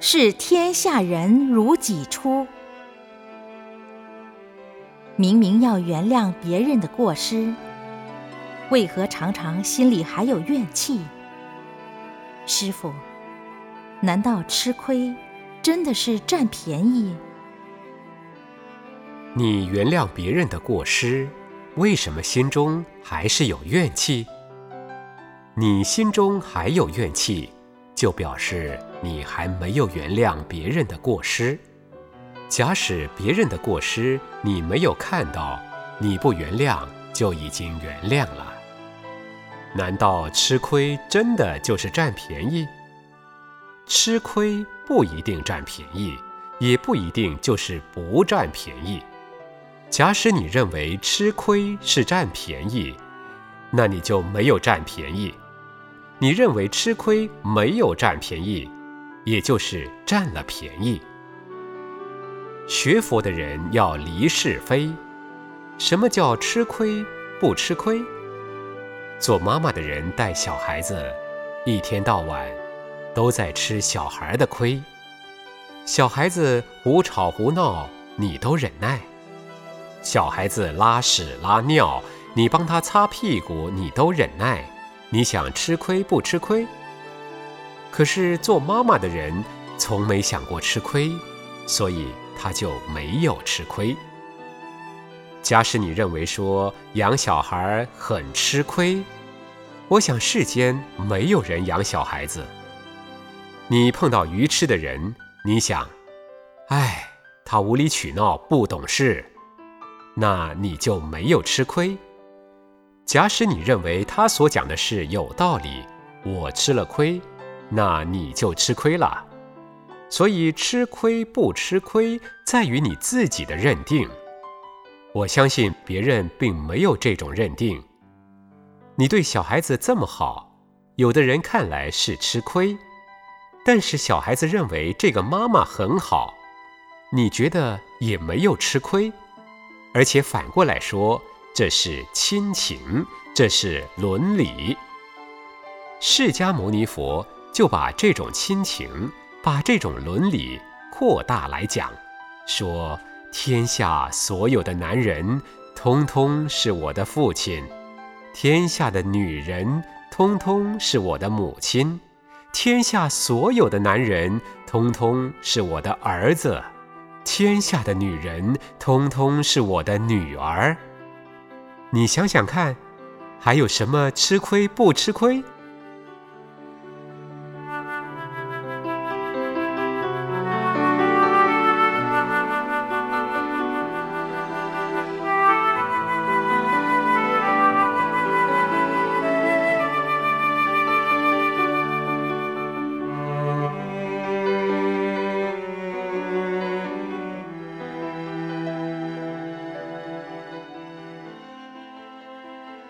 视天下人如己出。明明要原谅别人的过失，为何常常心里还有怨气？师傅，难道吃亏真的是占便宜？你原谅别人的过失，为什么心中还是有怨气？你心中还有怨气，就表示你还没有原谅别人的过失。假使别人的过失你没有看到，你不原谅就已经原谅了。难道吃亏真的就是占便宜？吃亏不一定占便宜，也不一定就是不占便宜。假使你认为吃亏是占便宜，那你就没有占便宜。你认为吃亏没有占便宜，也就是占了便宜。学佛的人要离是非。什么叫吃亏不吃亏？做妈妈的人带小孩子，一天到晚都在吃小孩的亏。小孩子胡吵胡闹，你都忍耐；小孩子拉屎拉尿，你帮他擦屁股，你都忍耐。你想吃亏不吃亏？可是做妈妈的人从没想过吃亏，所以他就没有吃亏。假使你认为说养小孩很吃亏，我想世间没有人养小孩子。你碰到愚痴的人，你想，哎，他无理取闹，不懂事，那你就没有吃亏。假使你认为他所讲的事有道理，我吃了亏，那你就吃亏了。所以吃亏不吃亏，在于你自己的认定。我相信别人并没有这种认定。你对小孩子这么好，有的人看来是吃亏，但是小孩子认为这个妈妈很好，你觉得也没有吃亏，而且反过来说。这是亲情，这是伦理。释迦牟尼佛就把这种亲情，把这种伦理扩大来讲，说天下所有的男人，通通是我的父亲；天下的女人，通通是我的母亲；天下所有的男人，通通是我的儿子；天下的女人，通通是我的女儿。你想想看，还有什么吃亏不吃亏？